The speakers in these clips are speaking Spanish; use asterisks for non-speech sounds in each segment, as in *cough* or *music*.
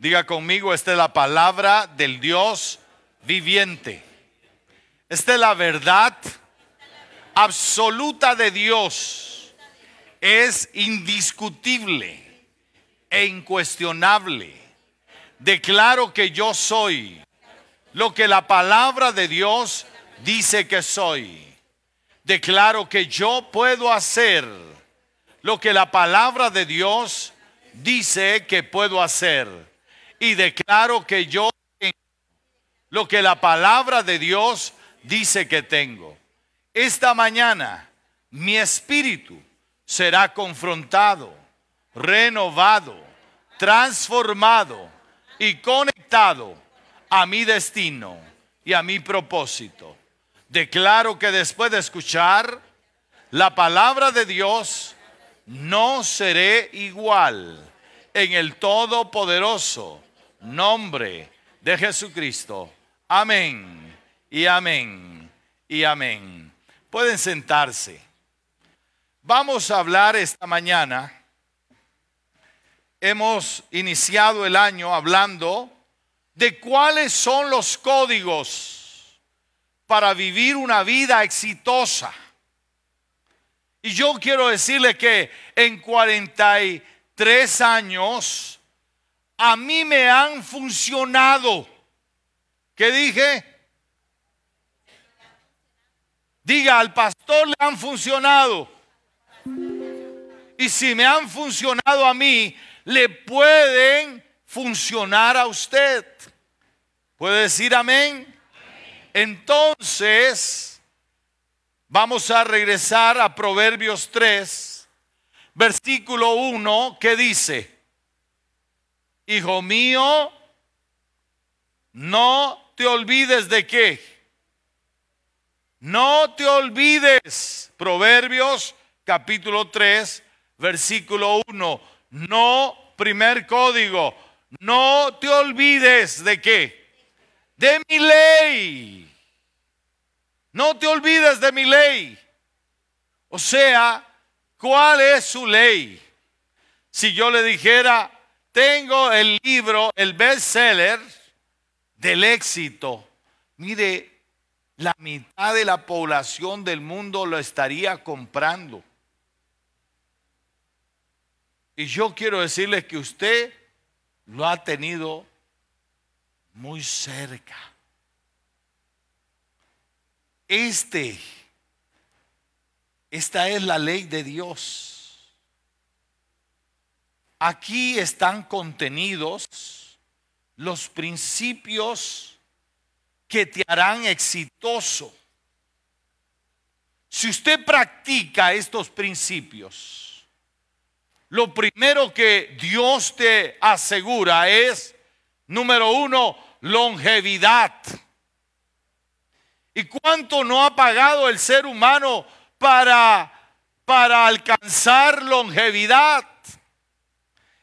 Diga conmigo, esta es la palabra del Dios viviente. Esta es la verdad absoluta de Dios. Es indiscutible e incuestionable. Declaro que yo soy lo que la palabra de Dios dice que soy. Declaro que yo puedo hacer lo que la palabra de Dios dice que puedo hacer. Y declaro que yo tengo lo que la palabra de Dios dice que tengo. Esta mañana mi espíritu será confrontado, renovado, transformado y conectado a mi destino y a mi propósito. Declaro que después de escuchar la palabra de Dios, no seré igual en el todopoderoso nombre de Jesucristo. Amén y amén y amén. Pueden sentarse. Vamos a hablar esta mañana. Hemos iniciado el año hablando de cuáles son los códigos para vivir una vida exitosa. Y yo quiero decirle que en 43 años a mí me han funcionado. ¿Qué dije? Diga, al pastor le han funcionado. Y si me han funcionado a mí, le pueden funcionar a usted. ¿Puede decir amén? Entonces, Vamos a regresar a Proverbios 3, versículo 1, que dice, Hijo mío, no te olvides de qué. No te olvides. Proverbios capítulo 3, versículo 1. No, primer código. No te olvides de qué. De mi ley no te olvides de mi ley. O sea, ¿cuál es su ley? Si yo le dijera, tengo el libro, el bestseller del éxito, mire, la mitad de la población del mundo lo estaría comprando. Y yo quiero decirle que usted lo ha tenido muy cerca. Este, esta es la ley de Dios. Aquí están contenidos los principios que te harán exitoso. Si usted practica estos principios, lo primero que Dios te asegura es, número uno, longevidad. ¿Y cuánto no ha pagado el ser humano para, para alcanzar longevidad?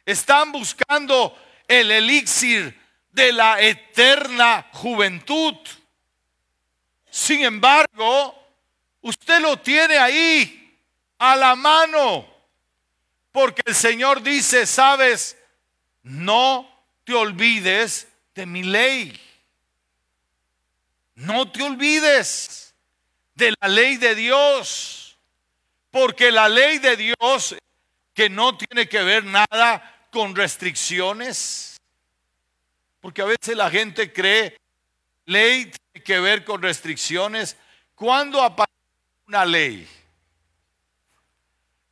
Están buscando el elixir de la eterna juventud. Sin embargo, usted lo tiene ahí a la mano. Porque el Señor dice, sabes, no te olvides de mi ley. No te olvides de la ley de Dios, porque la ley de Dios que no tiene que ver nada con restricciones, porque a veces la gente cree ley tiene que ver con restricciones. ¿Cuándo aparece una ley?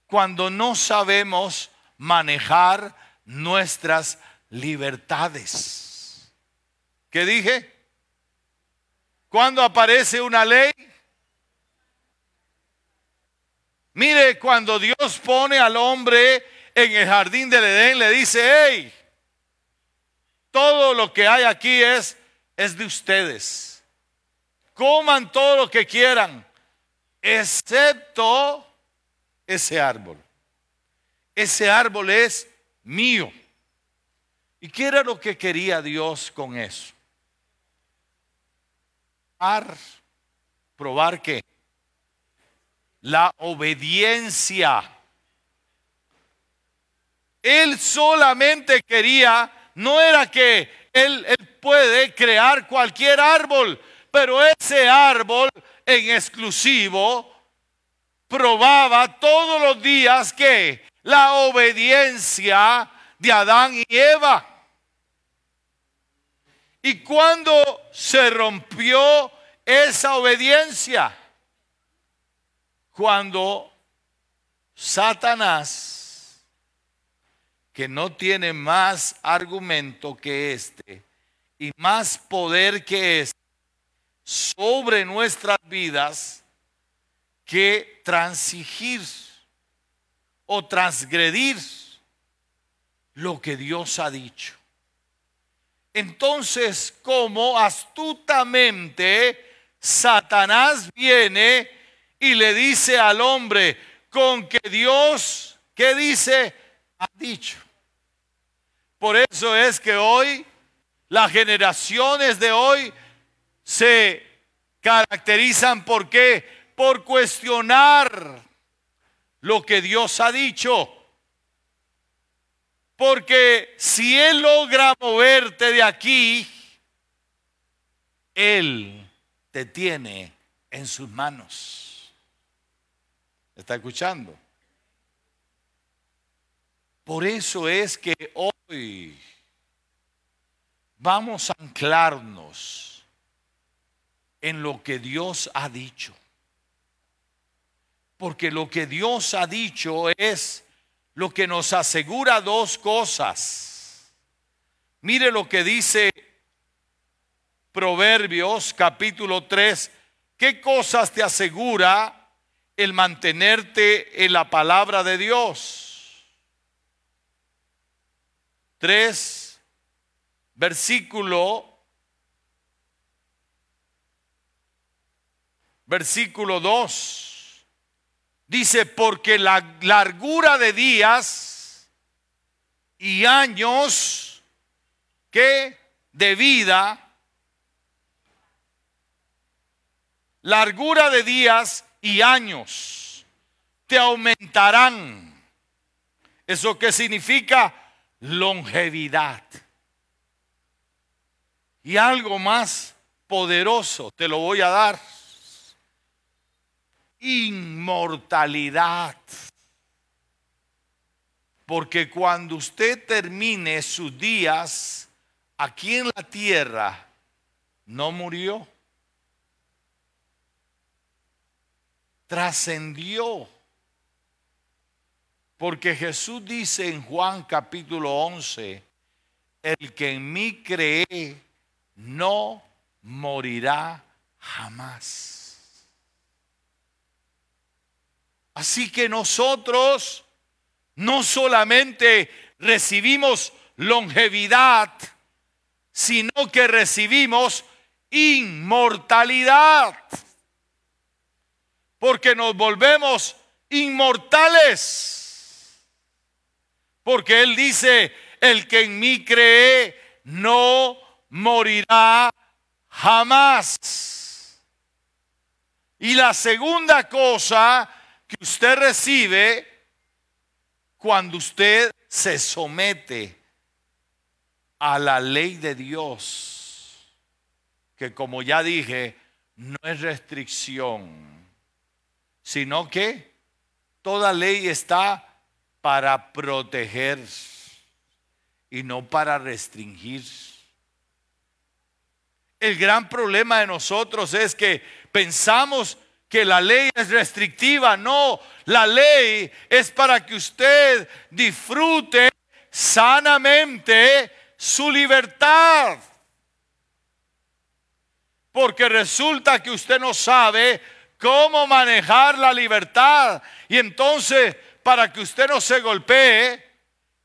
Cuando no sabemos manejar nuestras libertades. ¿Qué dije? Cuando aparece una ley? Mire, cuando Dios pone al hombre en el jardín del Edén, le dice, hey, todo lo que hay aquí es, es de ustedes. Coman todo lo que quieran, excepto ese árbol. Ese árbol es mío. ¿Y qué era lo que quería Dios con eso? probar que la obediencia. Él solamente quería no era que él, puede crear cualquier árbol, pero ese árbol en exclusivo probaba todos los días que la obediencia de Adán y Eva. ¿Y cuando se rompió esa obediencia? Cuando Satanás, que no tiene más argumento que este y más poder que este sobre nuestras vidas, que transigir o transgredir lo que Dios ha dicho. Entonces, como astutamente Satanás viene y le dice al hombre con que Dios, ¿qué dice? Ha dicho. Por eso es que hoy, las generaciones de hoy se caracterizan por qué? Por cuestionar lo que Dios ha dicho. Porque si Él logra moverte de aquí, Él te tiene en sus manos. ¿Está escuchando? Por eso es que hoy vamos a anclarnos en lo que Dios ha dicho. Porque lo que Dios ha dicho es lo que nos asegura dos cosas. Mire lo que dice Proverbios capítulo 3. ¿Qué cosas te asegura el mantenerte en la palabra de Dios? 3, versículo, versículo 2. Dice, porque la largura de días y años que de vida, largura de días y años te aumentarán. ¿Eso qué significa? Longevidad. Y algo más poderoso te lo voy a dar inmortalidad. Porque cuando usted termine sus días aquí en la tierra, no murió. Trascendió. Porque Jesús dice en Juan capítulo 11, el que en mí cree no morirá jamás. Así que nosotros no solamente recibimos longevidad, sino que recibimos inmortalidad. Porque nos volvemos inmortales. Porque Él dice, el que en mí cree no morirá jamás. Y la segunda cosa que usted recibe cuando usted se somete a la ley de Dios, que como ya dije, no es restricción, sino que toda ley está para proteger y no para restringir. El gran problema de nosotros es que pensamos que la ley es restrictiva. No, la ley es para que usted disfrute sanamente su libertad. Porque resulta que usted no sabe cómo manejar la libertad. Y entonces, para que usted no se golpee,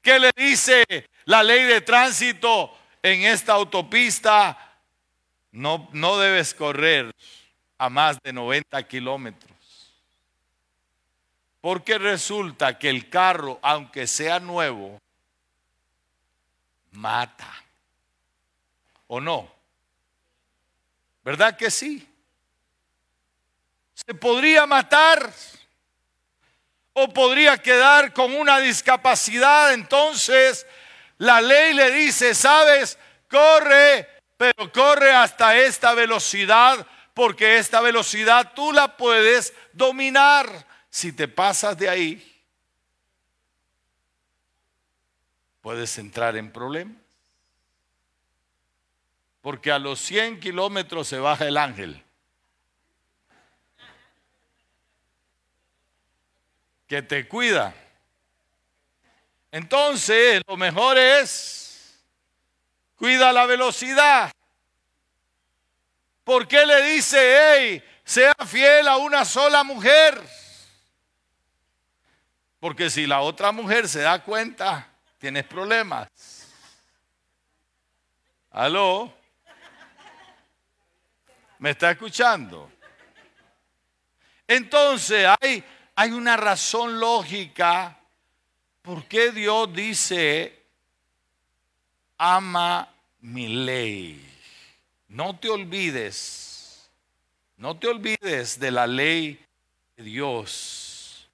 ¿qué le dice la ley de tránsito en esta autopista? No, no debes correr a más de 90 kilómetros. Porque resulta que el carro, aunque sea nuevo, mata. ¿O no? ¿Verdad que sí? Se podría matar o podría quedar con una discapacidad. Entonces, La ley le dice, sabes, corre, pero corre hasta esta velocidad, porque esta velocidad tú la puedes dominar. Si te pasas de ahí, puedes entrar en problemas. Porque a los 100 kilómetros se baja el ángel. Que te cuida. Entonces, lo mejor es, cuida la velocidad. ¿Por qué le dice, hey, sea fiel a una sola mujer? Porque si la otra mujer se da cuenta, tienes problemas. ¿Aló? ¿Me está escuchando? Entonces hay, hay una razón lógica ¿Por qué Dios dice, ama mi ley? No te olvides, no te olvides de la ley de Dios,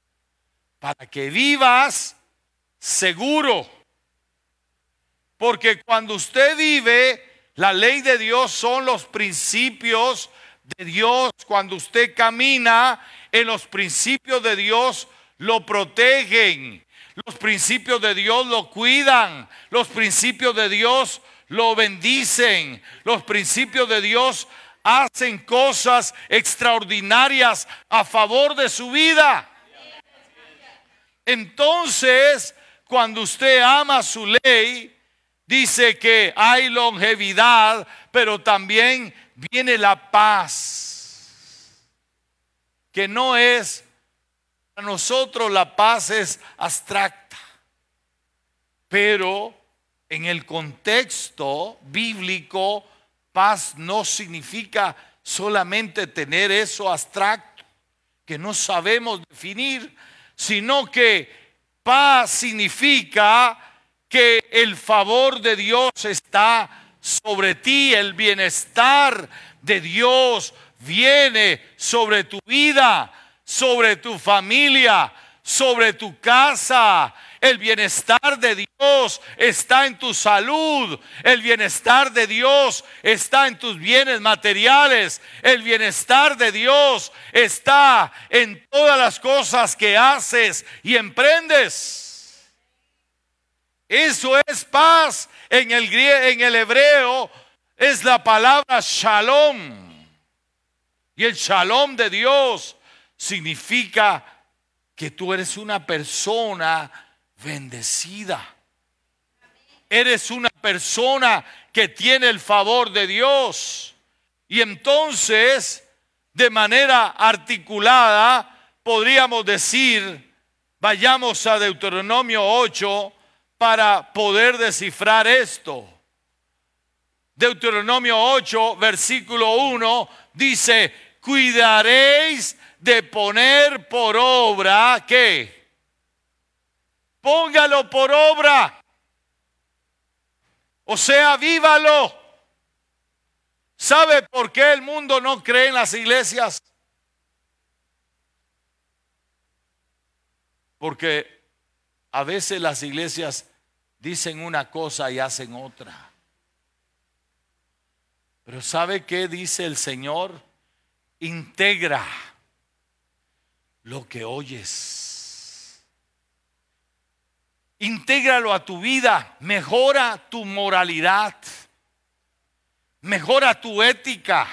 para que vivas seguro. Porque cuando usted vive, la ley de Dios son los principios de Dios. Cuando usted camina en los principios de Dios, lo protegen los principios de Dios lo cuidan. Los principios de Dios lo bendicen. Los principios de Dios hacen cosas extraordinarias a favor de su vida. Entonces, cuando usted ama su ley, dice que hay longevidad, pero también viene la paz, que no es para nosotros la paz es abstracta, pero en el contexto bíblico, paz no significa solamente tener eso abstracto, que no sabemos definir, sino que paz significa que el favor de Dios está sobre ti, el bienestar de Dios viene sobre tu vida sobre tu familia, sobre tu casa. El bienestar de Dios está en tu salud. El bienestar de Dios está en tus bienes materiales. El bienestar de Dios está en todas las cosas que haces y emprendes. Eso es paz. En el, en el hebreo es la palabra shalom. Y el shalom de Dios significa que tú eres una persona bendecida. Eres una persona que tiene el favor de Dios. Y entonces, de manera articulada, podríamos decir, vayamos a Deuteronomio 8 para poder descifrar esto. Deuteronomio 8, versículo 1, dice, cuidaréis de poner por obra, ¿qué? Póngalo por obra. O sea, vívalo. ¿Sabe por qué el mundo no cree en las iglesias? Porque a veces las iglesias dicen una cosa y hacen otra. Pero ¿sabe qué dice el Señor? Integra lo que oyes. Intégralo a tu vida, mejora tu moralidad, mejora tu ética,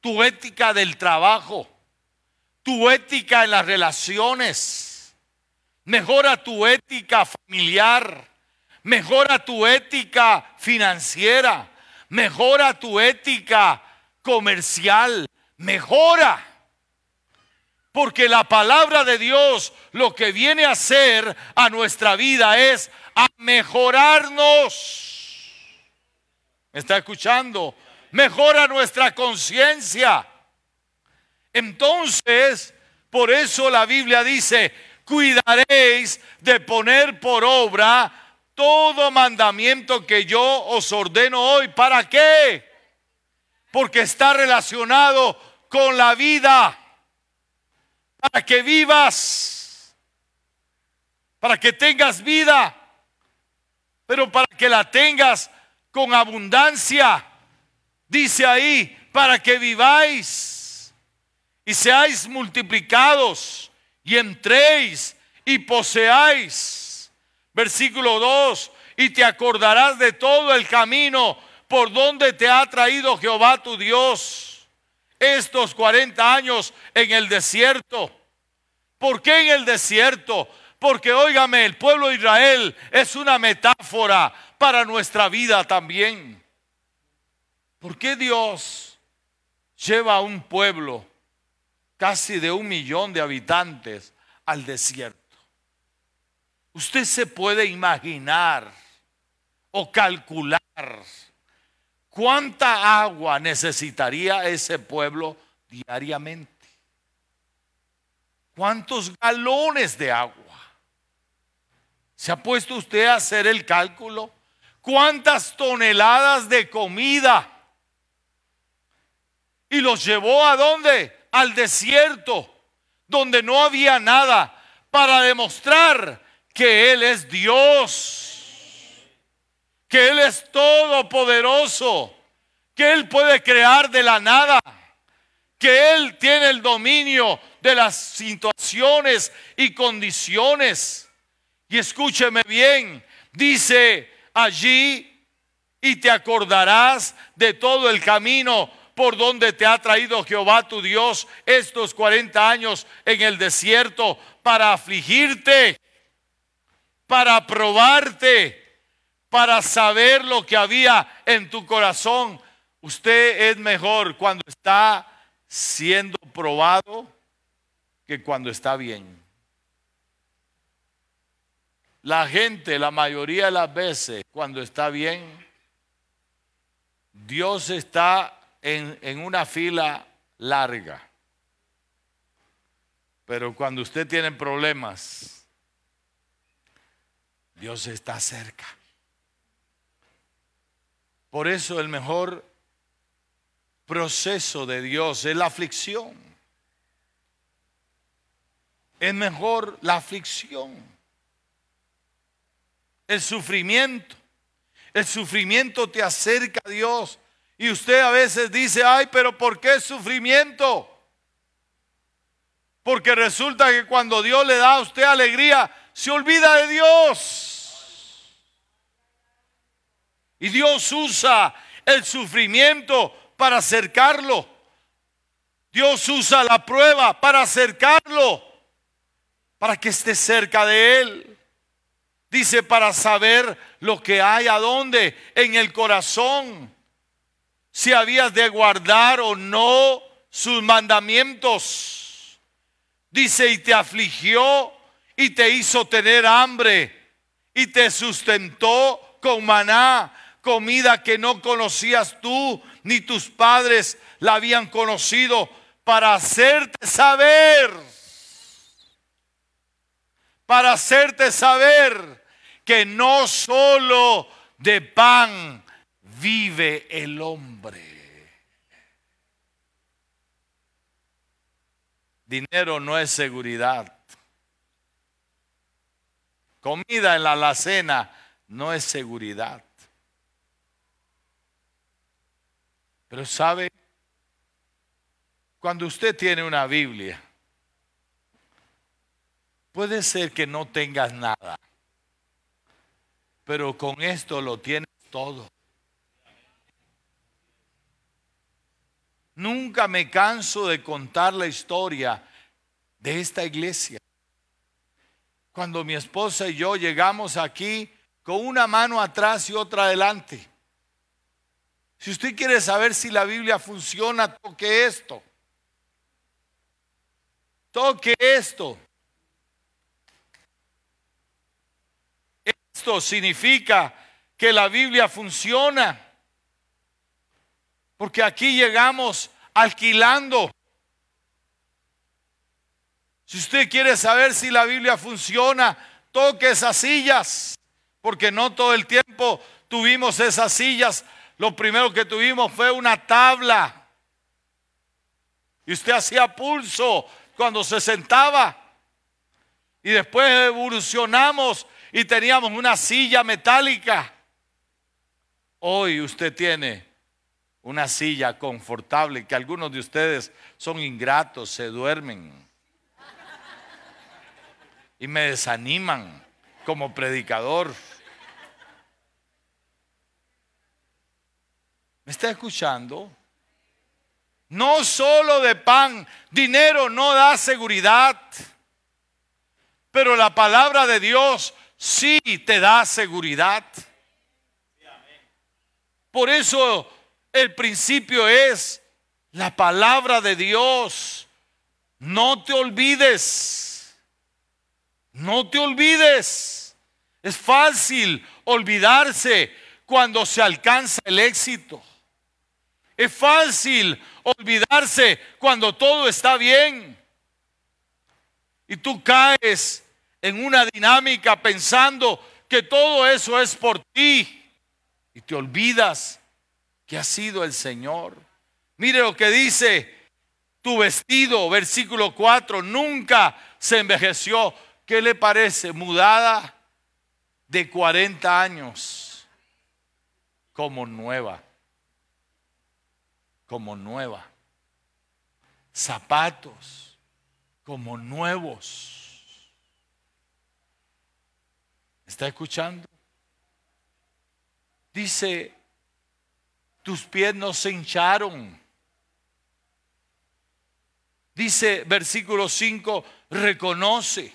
tu ética del trabajo, tu ética en las relaciones, mejora tu ética familiar, mejora tu ética financiera, mejora tu ética comercial, mejora. Porque la palabra de Dios lo que viene a hacer a nuestra vida es a mejorarnos. ¿Me está escuchando? Mejora nuestra conciencia. Entonces, por eso la Biblia dice, cuidaréis de poner por obra todo mandamiento que yo os ordeno hoy. ¿Para qué? Porque está relacionado con la vida para que vivas, para que tengas vida. pero para que la tengas con abundancia. Dice ahí, para que viváis y seáis multiplicados y entréis y poseáis. Versículo 2, y te acordarás de todo el camino por donde te ha traído Jehová tu Dios estos 40 años en el desierto. ¿Por qué en el desierto? Porque óigame, el pueblo de Israel es una metáfora para nuestra vida también. ¿Por qué Dios lleva a un pueblo casi de un millón de habitantes al desierto? Usted se puede imaginar o calcular cuánta agua necesitaría ese pueblo diariamente. ¿Cuántos galones de agua? ¿Se ha puesto usted a hacer el cálculo? ¿Cuántas toneladas de comida? Y los llevó a dónde? Al desierto, donde no había nada, para demostrar que Él es Dios, que Él es todopoderoso, que Él puede crear de la nada, que Él tiene el dominio de las situaciones y condiciones. Y escúcheme bien, dice allí, y te acordarás de todo el camino por donde te ha traído Jehová tu Dios estos 40 años en el desierto para afligirte, para probarte, para saber lo que había en tu corazón. Usted es mejor cuando está siendo probado que cuando está bien. La gente, la mayoría de las veces, cuando está bien, Dios está en, una fila larga. Pero cuando usted tiene problemas, Dios está cerca. Por eso el mejor proceso de Dios es la aflicción. Es mejor la aflicción el sufrimiento. El sufrimiento te acerca a Dios. Y usted a veces dice, ay, pero ¿por qué sufrimiento? Porque resulta que cuando Dios le da a usted alegría, se olvida de Dios. Y Dios usa el sufrimiento para acercarlo. Dios usa la prueba para acercarlo, para que esté cerca de Él. Dice, para saber lo que hay a dónde, en el corazón. Si habías de guardar o no sus mandamientos. Dice, y te afligió y te hizo tener hambre y te sustentó con maná, comida que no conocías tú ni tus padres la habían conocido para hacerte saber, para hacerte saber que no solo de pan vive el hombre. Dinero no es seguridad. Comida en la alacena no es seguridad. Pero sabe, cuando usted tiene una Biblia, puede ser que no tengas nada pero con esto lo tienes todo. Nunca me canso de contar la historia de esta iglesia. Cuando mi esposa y yo llegamos aquí con una mano atrás y otra adelante. Si usted quiere saber si la Biblia funciona, toque esto. Toque esto. Esto significa que la Biblia funciona. Porque aquí llegamos alquilando. Si usted quiere saber si la Biblia funciona, toque esas sillas. Porque no todo el tiempo tuvimos esas sillas. Lo primero que tuvimos fue una tabla. Y usted hacía pulso cuando se sentaba. Y después evolucionamos y teníamos una silla metálica. Hoy usted tiene una silla confortable que algunos de ustedes son ingratos, se duermen y me desaniman como predicador. ¿Me está escuchando? No solo de pan, dinero no da seguridad, pero la palabra de Dios sí te da seguridad. Por eso el principio es la palabra de Dios. No te olvides. No te olvides. Es fácil olvidarse cuando se alcanza el éxito. Es fácil olvidarse cuando todo está bien. Y tú caes en una dinámica pensando que todo eso es por ti. Y te olvidas que ha sido el Señor. Mire lo que dice tu vestido, versículo 4, nunca se envejeció. ¿Qué le parece? Mudada de 40 años como nueva. Como nueva. Zapatos como nuevos. ¿Está escuchando? Dice, tus pies no se hincharon. Dice versículo 5, reconoce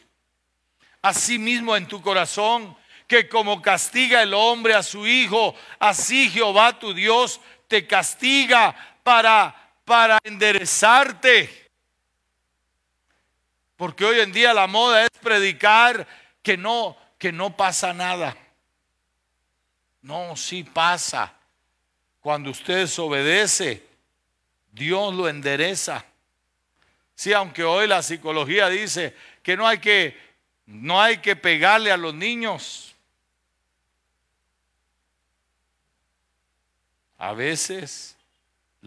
asimismo en tu corazón que como castiga el hombre a su hijo, así Jehová tu Dios te castiga para, para enderezarte. Porque hoy en día la moda es predicar que no, que no pasa nada. No, sí pasa. Cuando usted obedece, Dios lo endereza. Sí, aunque hoy la psicología dice que no hay que no hay que pegarle a los niños. A veces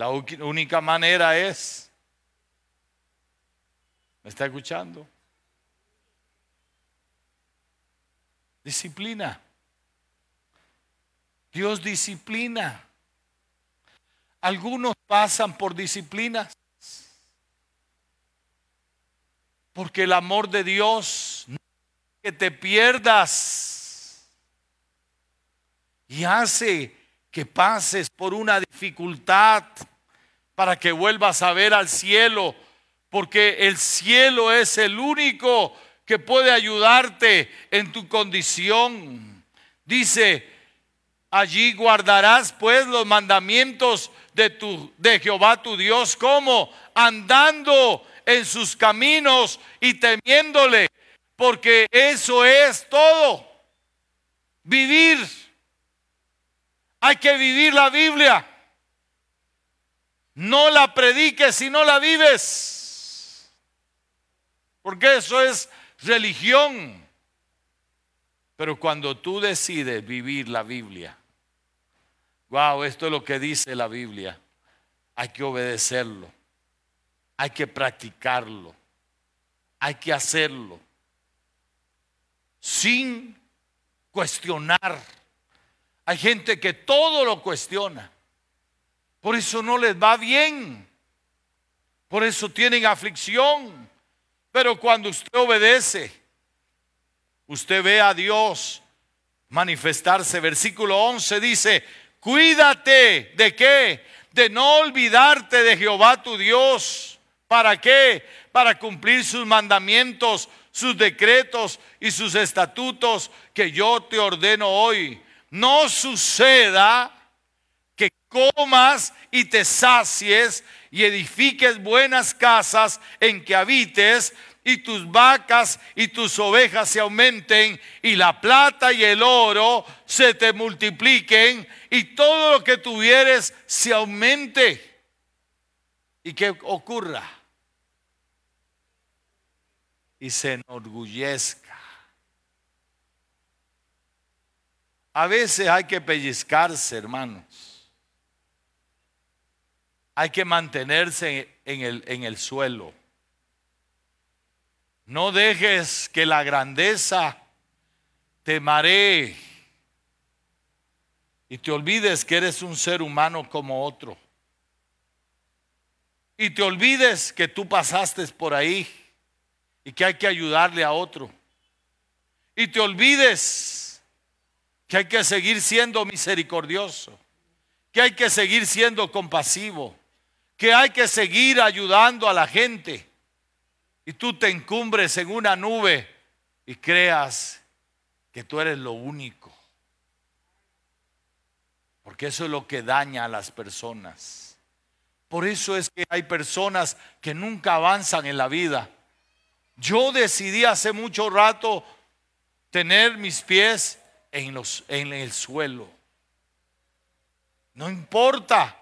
la única manera es ¿Me está escuchando? Disciplina. Dios disciplina. Algunos pasan por disciplinas. Porque el amor de Dios no que te pierdas y hace que pases por una dificultad para que vuelvas a ver al cielo, porque el cielo es el único que puede ayudarte en tu condición. Dice, allí guardarás pues los mandamientos de, tu, de Jehová tu Dios, como andando en sus caminos y temiéndole, porque eso es todo. Vivir. Hay que vivir la Biblia. No la prediques si no la vives. Porque eso es religión. Pero cuando tú decides vivir la Biblia, wow, esto es lo que dice la Biblia. Hay que obedecerlo. Hay que practicarlo. Hay que hacerlo. Sin cuestionar. Hay gente que todo lo cuestiona. Por eso no les va bien. Por eso tienen aflicción. Pero cuando usted obedece, usted ve a Dios manifestarse. Versículo 11 dice, Cuídate de qué? De no olvidarte de Jehová tu Dios. ¿Para qué? Para cumplir sus mandamientos, sus decretos y sus estatutos que yo te ordeno hoy. No suceda comas y te sacies y edifiques buenas casas en que habites y tus vacas y tus ovejas se aumenten y la plata y el oro se te multipliquen y todo lo que tuvieres se aumente. ¿Y que ocurra? Y se enorgullezca. A veces hay que pellizcarse, hermanos. Hay que mantenerse en el, en el suelo. No dejes que la grandeza te maree y te olvides que eres un ser humano como otro. Y te olvides que tú pasaste por ahí y que hay que ayudarle a otro. Y te olvides que hay que seguir siendo misericordioso, que hay que seguir siendo compasivo, que hay que seguir ayudando a la gente. Y tú te encumbres en una nube y creas que tú eres lo único. Porque eso es lo que daña a las personas. Por eso es que hay personas que nunca avanzan en la vida. Yo decidí hace mucho rato tener mis pies en, los, en el suelo. No importa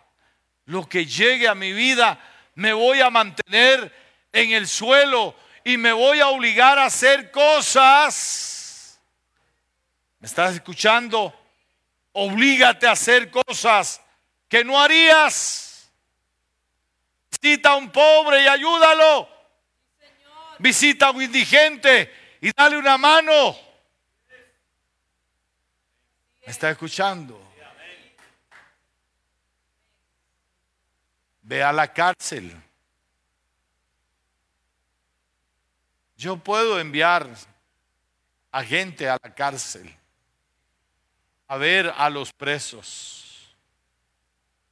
lo que llegue a mi vida, me voy a mantener en el suelo y me voy a obligar a hacer cosas. ¿Me estás escuchando? Oblígate a hacer cosas que no harías. Visita a un pobre y ayúdalo. Visita a un indigente y dale una mano. ¿Me está escuchando? Ve a la cárcel. Yo puedo enviar a gente a la cárcel a ver a los presos.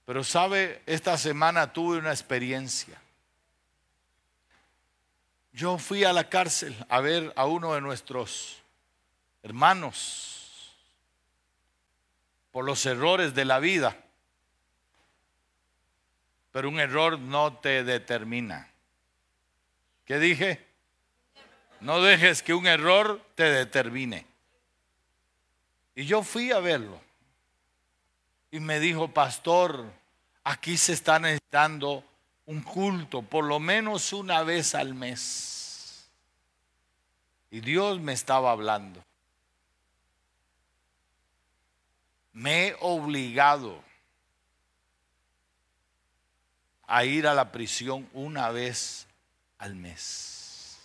Pero sabe, esta semana tuve una experiencia. Yo fui a la cárcel a ver a uno de nuestros hermanos por los errores de la vida. Pero un error no te determina. ¿Qué dije? No dejes que un error te determine. Y yo fui a verlo. Y me dijo, pastor, aquí se está necesitando un culto, por lo menos una vez al mes. Y Dios me estaba hablando. Me he obligado a ir a la prisión una vez al mes.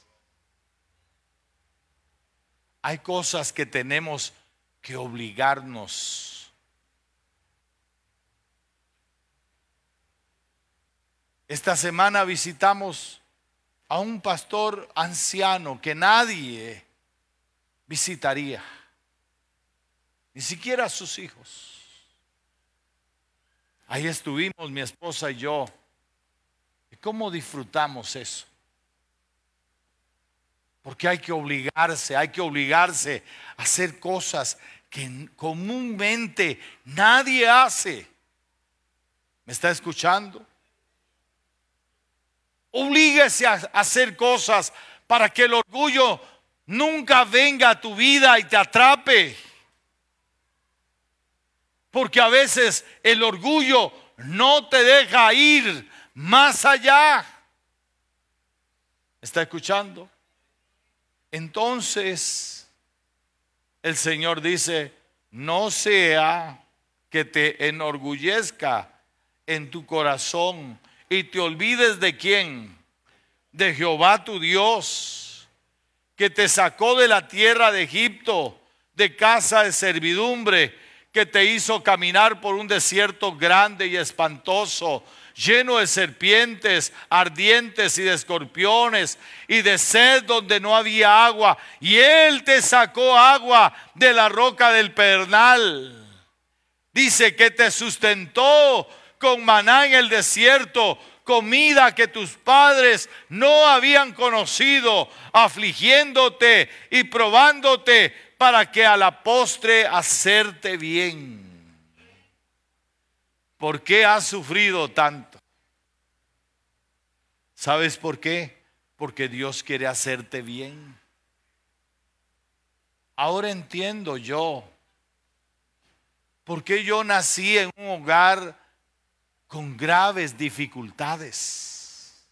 Hay cosas que tenemos que obligarnos. Esta semana visitamos a un pastor anciano que nadie visitaría, ni siquiera a sus hijos. Ahí estuvimos mi esposa y yo. ¿Y cómo disfrutamos eso? Porque hay que obligarse, hay que obligarse a hacer cosas que comúnmente nadie hace. ¿Me está escuchando? Oblíguese a hacer cosas para que el orgullo nunca venga a tu vida y te atrape. Porque a veces el orgullo no te deja ir más allá. ¿Está escuchando? Entonces, el Señor dice, no sea que te enorgullezca en tu corazón y te olvides de quién, de Jehová tu Dios, que te sacó de la tierra de Egipto, de casa de servidumbre, que te hizo caminar por un desierto grande y espantoso, lleno de serpientes ardientes y de escorpiones y de sed donde no había agua. Y Él te sacó agua de la roca del pernal. Dice que te sustentó con maná en el desierto, comida que tus padres no habían conocido, afligiéndote y probándote para que a la postre hacerte bien. ¿Por qué has sufrido tanto? ¿Sabes por qué? Porque Dios quiere hacerte bien. Ahora entiendo yo por qué yo nací en un hogar con graves dificultades.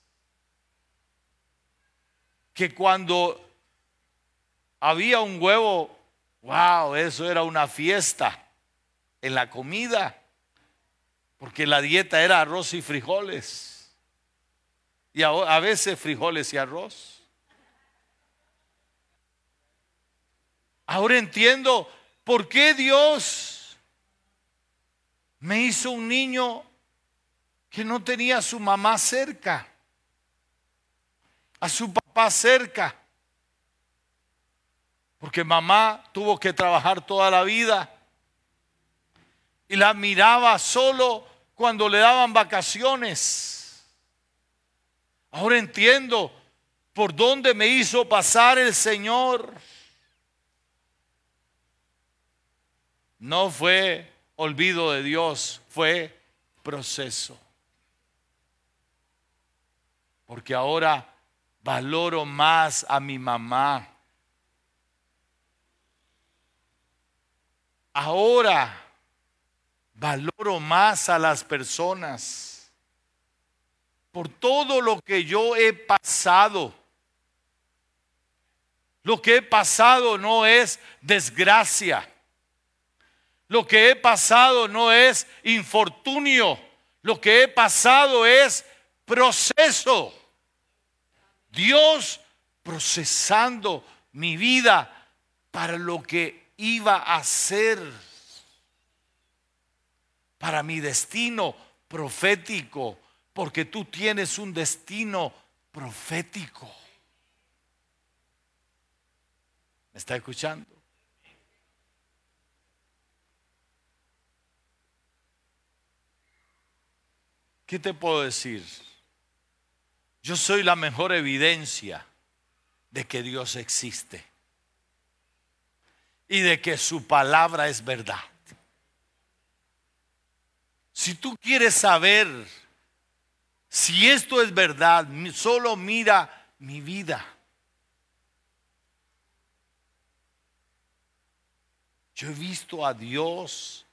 Que cuando había un huevo, wow, eso era una fiesta en la comida porque la dieta era arroz y frijoles. Y a, veces frijoles y arroz. Ahora entiendo por qué Dios me hizo un niño que no tenía a su mamá cerca, a su papá cerca. Porque mamá tuvo que trabajar toda la vida y la miraba solo cuando le daban vacaciones. Ahora entiendo por dónde me hizo pasar el Señor. No fue olvido de Dios, fue proceso. Porque ahora valoro más a mi mamá. Ahora valoro más a las personas por todo lo que yo he pasado. Lo que he pasado no es desgracia. Lo que he pasado no es infortunio. Lo que he pasado es proceso. Dios procesando mi vida para lo que iba a ser, para mi destino profético, porque tú tienes un destino profético. ¿Me está escuchando? ¿Qué te puedo decir? Yo soy la mejor evidencia de que Dios existe y de que su palabra es verdad. Si tú quieres saber si esto es verdad, solo mira mi vida. Yo he visto a Dios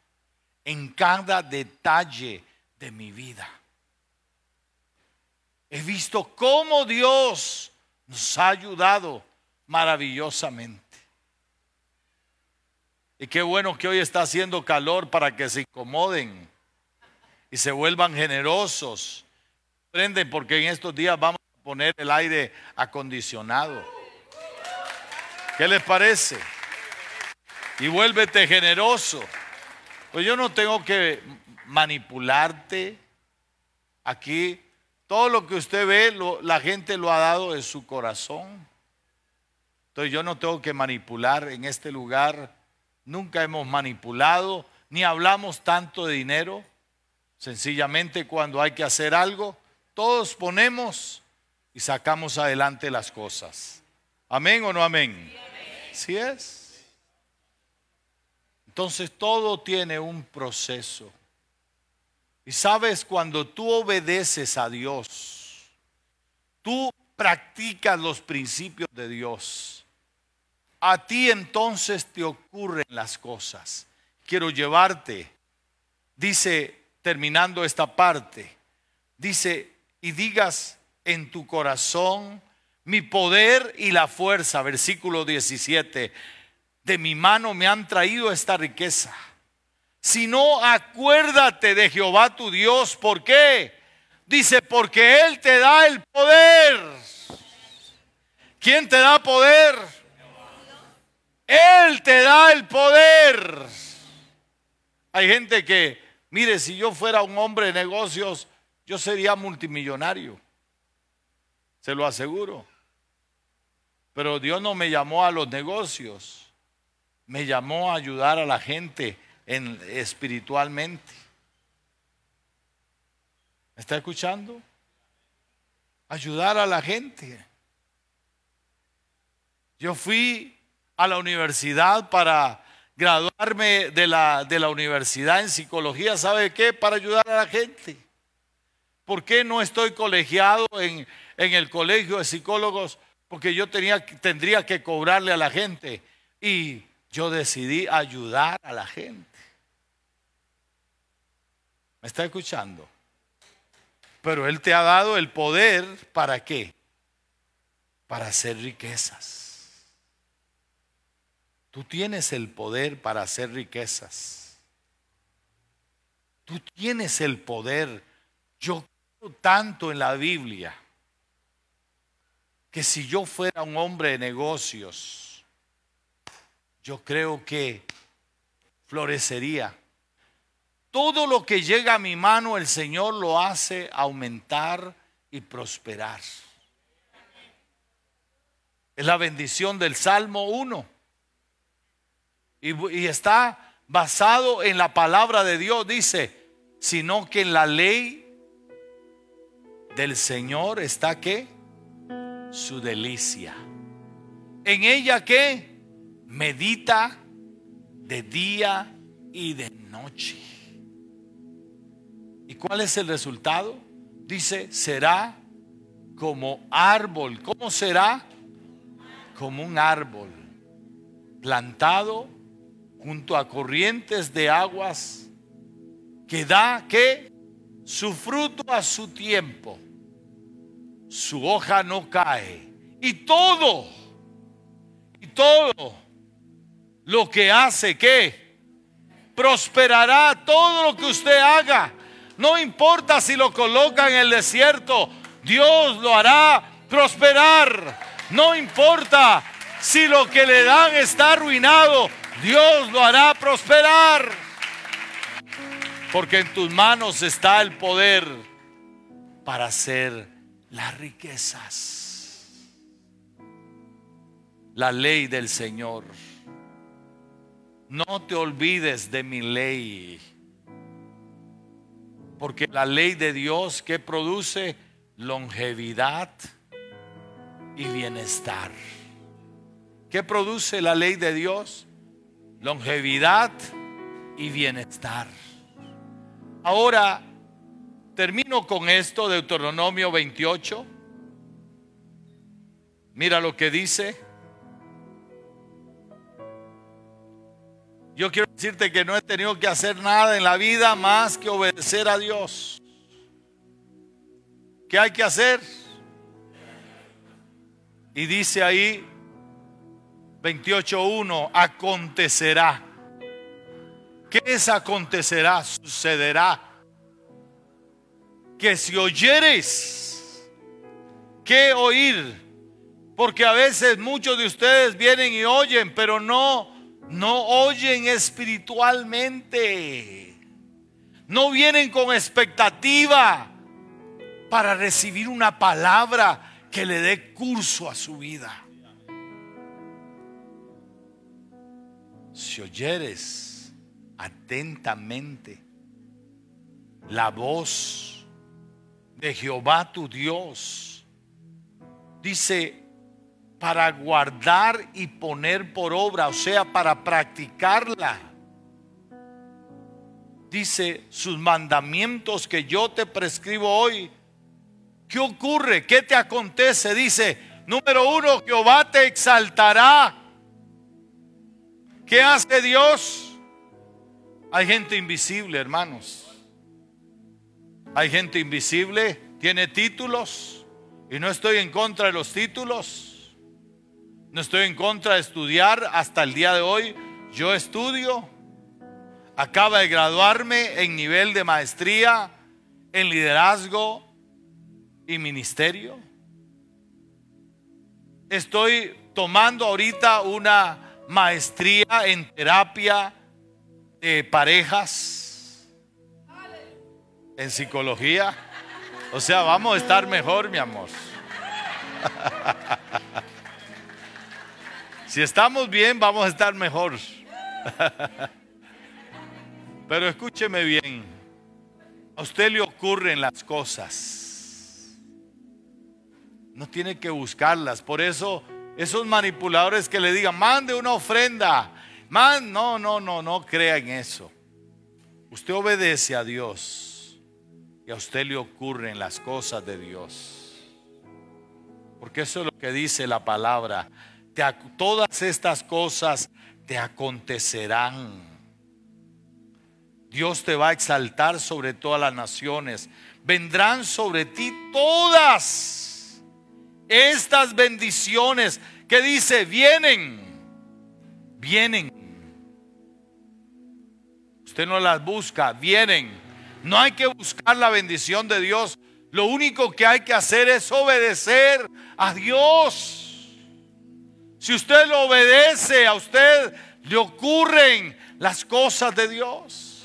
en cada detalle de mi vida. He visto cómo Dios nos ha ayudado maravillosamente. Y qué bueno que hoy está haciendo calor para que se incomoden y se vuelvan generosos. Prenden porque en estos días vamos a poner el aire acondicionado. ¿Qué les parece? Y vuélvete generoso. Pues yo no tengo que manipularte. Aquí todo lo que usted ve, la gente lo ha dado de su corazón. Entonces yo no tengo que manipular en este lugar. Nunca hemos manipulado, ni hablamos tanto de dinero. Sencillamente cuando hay que hacer algo, todos ponemos y sacamos adelante las cosas. Amén o no amén. Sí es. Entonces todo tiene un proceso. Y sabes, cuando tú obedeces a Dios, tú practicas los principios de Dios, a ti entonces te ocurren las cosas. Quiero llevarte, dice, terminando esta parte, dice, y digas en tu corazón, mi poder y la fuerza, versículo 17, de mi mano me han traído esta riqueza sino acuérdate de Jehová tu Dios. ¿Por qué? Dice, porque Él te da el poder. ¿Quién te da poder? Él te da el poder. Hay gente que, mire, si yo fuera un hombre de negocios, yo sería multimillonario. Se lo aseguro. Pero Dios no me llamó a los negocios. Me llamó a ayudar a la gente en, espiritualmente. ¿Me está escuchando? Ayudar a la gente. Yo fui a la universidad para graduarme de la, de la universidad en psicología, ¿sabe qué? Para ayudar a la gente. ¿Por qué no estoy colegiado en, en el colegio de psicólogos? Porque yo tenía, tendría que cobrarle a la gente. Y yo decidí ayudar a la gente está escuchando? Pero Él te ha dado el poder para qué? Para hacer riquezas. Tú tienes el poder para hacer riquezas. Tú tienes el poder. Yo creo tanto en la Biblia que si yo fuera un hombre de negocios, yo creo que florecería. Todo lo que llega a mi mano, el Señor lo hace aumentar y prosperar. Es la bendición del Salmo 1. Y, está basado en la palabra de Dios. Dice, sino que en la ley del Señor está que su delicia. En ella que medita de día y de noche. ¿Y cuál es el resultado? Dice, será como árbol. ¿Cómo será? Como un árbol plantado junto a corrientes de aguas que da que su fruto a su tiempo, su hoja no cae y todo, y todo lo que hace que prosperará todo lo que usted haga. No importa si lo coloca en el desierto, Dios lo hará prosperar. No importa si lo que le dan está arruinado, Dios lo hará prosperar. Porque en tus manos está el poder para hacer las riquezas. La ley del Señor. No te olvides de mi ley. Porque la ley de Dios que produce longevidad y bienestar. ¿Qué produce la ley de Dios? Longevidad y bienestar. Ahora, termino con esto, Deuteronomio 28. Mira lo que dice. Yo quiero decirte que no he tenido que hacer nada en la vida más que obedecer a Dios. ¿Qué hay que hacer? Y dice ahí 28.1, acontecerá. ¿Qué es acontecerá? Sucederá. Que si oyeres, ¿qué oír? Porque a veces muchos de ustedes vienen y oyen, pero no, no oyen espiritualmente. No vienen con expectativa para recibir una palabra que le dé curso a su vida. Si oyeres atentamente la voz de Jehová tu Dios, dice, para guardar y poner por obra, o sea, para practicarla. Dice sus mandamientos que yo te prescribo hoy ¿Qué ocurre? ¿Qué te acontece? Dice, número uno, Jehová te exaltará. ¿Qué hace Dios? Hay gente invisible, hermanos. Hay gente invisible, tiene títulos, y no estoy en contra de los títulos. No estoy en contra de estudiar hasta el día de hoy. Yo estudio. Acaba de graduarme en nivel de maestría en liderazgo y ministerio. Estoy tomando ahorita una maestría en terapia de parejas, en psicología. O sea, vamos a estar mejor, mi amor. *laughs* Si estamos bien, vamos a estar mejor. *laughs* Pero escúcheme bien. A usted le ocurren las cosas no tiene que buscarlas. Por eso esos manipuladores que le digan, mande una ofrenda. Man, no, no, no, no crea en eso. Usted obedece a Dios y a usted le ocurren las cosas de Dios. Porque eso es lo que dice la palabra. todas estas cosas te acontecerán. Dios te va a exaltar sobre todas las naciones. Vendrán sobre ti todas estas bendiciones que dice, vienen, vienen. Usted no las busca, vienen. No hay que buscar la bendición de Dios. Lo único que hay que hacer es obedecer a Dios. Si usted lo obedece, a usted le ocurren las cosas de Dios.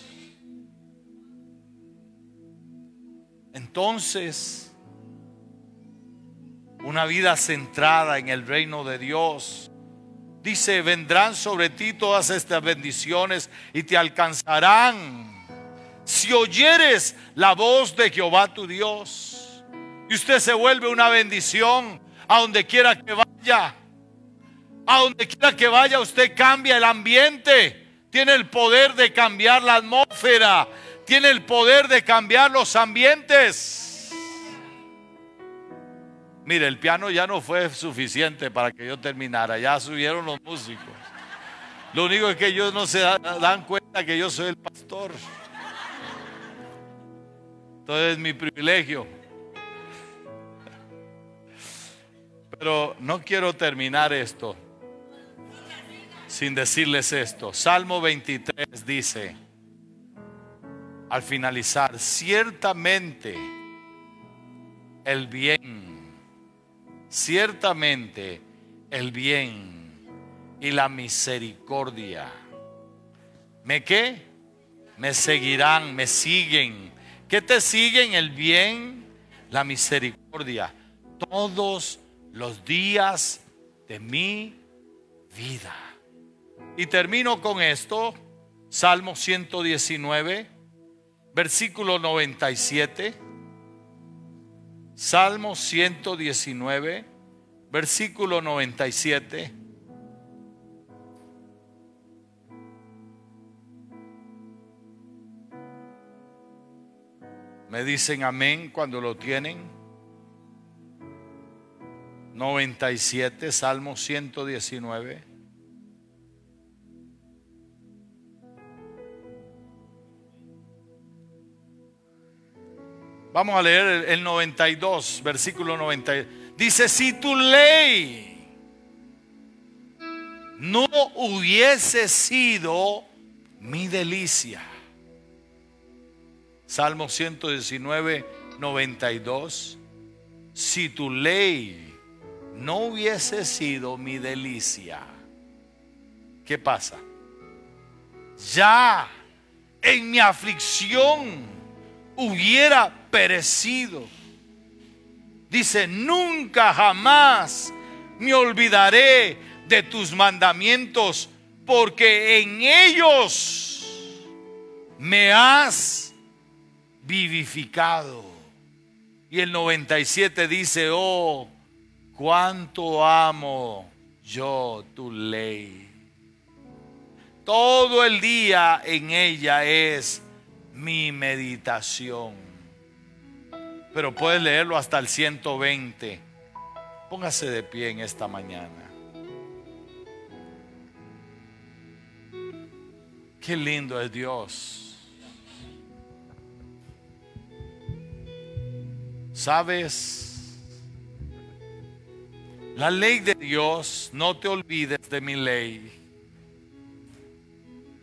Entonces, una vida centrada en el reino de Dios. Dice, vendrán sobre ti todas estas bendiciones y te alcanzarán si oyeres la voz de Jehová tu Dios. Y usted se vuelve una bendición a donde quiera que vaya. A donde quiera que vaya usted cambia el ambiente. Tiene el poder de cambiar la atmósfera. Tiene el poder de cambiar los ambientes. Mire, el piano ya no fue suficiente para que yo terminara. Ya subieron los músicos. Lo único es que ellos no se dan cuenta que yo soy el pastor. Entonces es mi privilegio. Pero no quiero terminar esto sin decirles esto. Salmo 23 dice, al finalizar, ciertamente el bien, ciertamente el bien y la misericordia. ¿Me qué? Me seguirán, me siguen. ¿Qué te siguen? El bien, la misericordia. Todos los días de mi vida. Y termino con esto, Salmo 119, versículo 97. Salmo 119, versículo 97. Me dicen amén cuando lo tienen. 97, Salmo 119. Vamos a leer el 92, versículo 90. Dice, si tu ley no hubiese sido mi delicia. Salmo 119, 92. Si tu ley no hubiese sido mi delicia, ¿qué pasa? Ya en mi aflicción hubiera perecido. Dice, nunca jamás me olvidaré de tus mandamientos, porque en ellos me has vivificado. Y el 97 dice, oh, cuánto amo yo tu ley. Todo el día en ella es mi meditación. Pero puedes leerlo hasta el 120. Póngase de pie en esta mañana. Qué lindo es Dios. ¿Sabes? La ley de Dios, no te olvides de mi ley.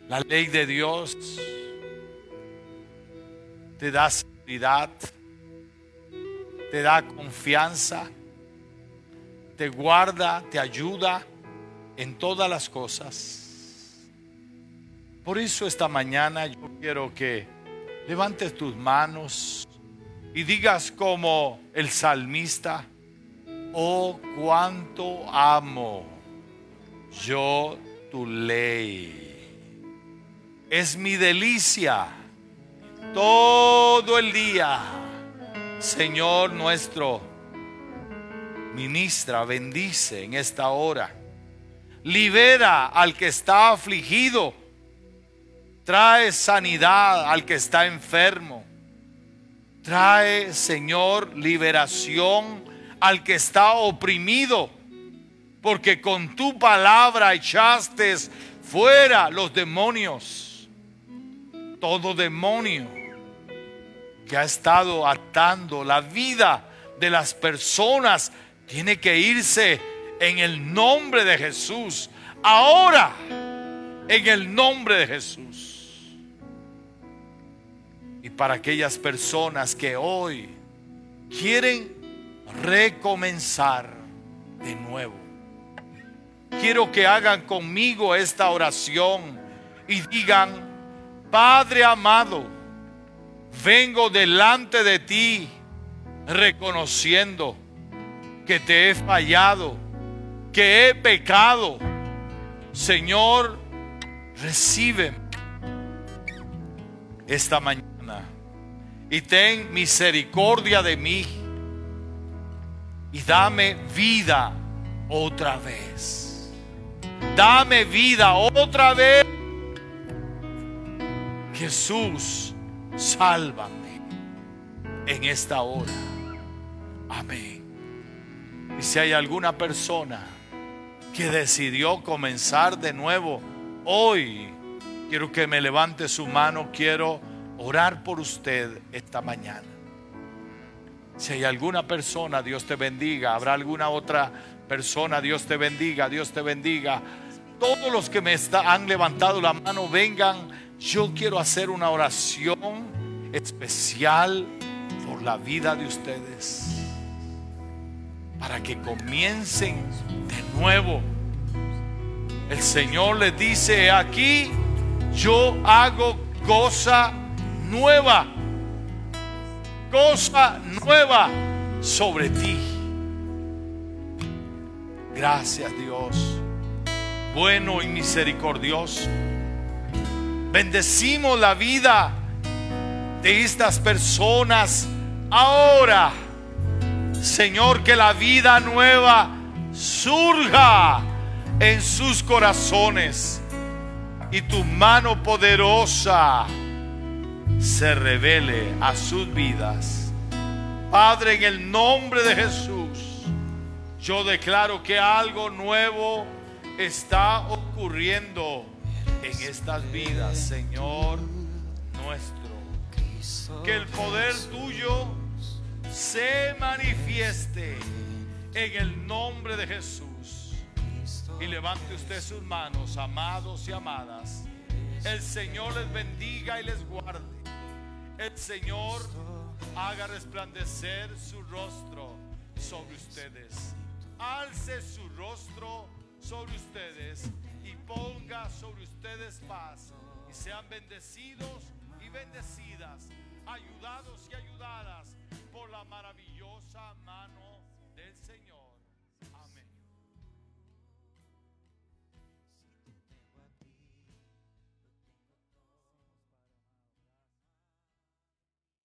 La ley de Dios te da seguridad, te da confianza, te guarda, te ayuda en todas las cosas. Por eso esta mañana yo quiero que levantes tus manos y digas como el salmista, Oh, cuánto amo yo tu ley. Es mi delicia todo el día. Señor nuestro, ministra, bendice en esta hora. Libera al que está afligido. Trae sanidad al que está enfermo. Trae, Señor, liberación al que está oprimido, porque con tu palabra echaste fuera los demonios. Todo demonio que ha estado atando la vida de las personas tiene que irse en el nombre de Jesús. Ahora, en el nombre de Jesús. Y para aquellas personas que hoy quieren recomenzar de nuevo. quiero que hagan conmigo esta oración y digan, Padre amado, vengo delante de ti reconociendo que te he fallado, que he pecado. Señor, recibe esta mañana y ten misericordia de mí y dame vida otra vez. Dame vida otra vez. Jesús, sálvame en esta hora. Amén. Y si hay alguna persona que decidió comenzar de nuevo hoy, quiero que me levante su mano, quiero orar por usted esta mañana. Si hay alguna persona, Dios te bendiga. Habrá alguna otra persona, Dios te bendiga, Dios te bendiga. Todos los que me han levantado la mano, vengan. Yo quiero hacer una oración especial por la vida de ustedes. Para que comiencen de nuevo. El Señor les dice, aquí yo hago cosa nueva cosa nueva sobre ti. Gracias Dios, bueno y misericordioso. Bendecimos la vida de estas personas ahora. Señor, que la vida nueva surja en sus corazones y tu mano poderosa se revele a sus vidas. Padre, en el nombre de Jesús, yo declaro que algo nuevo está ocurriendo en estas vidas, Señor nuestro. Que el poder tuyo se manifieste en el nombre de Jesús. Y levante usted sus manos, amados y amadas. El Señor les bendiga y les guarde el Señor haga resplandecer su rostro sobre ustedes. Alce su rostro sobre ustedes ponga sobre ustedes paz. Y sean bendecidos y bendecidas, ayudados y ayudadas por la maravillosa mano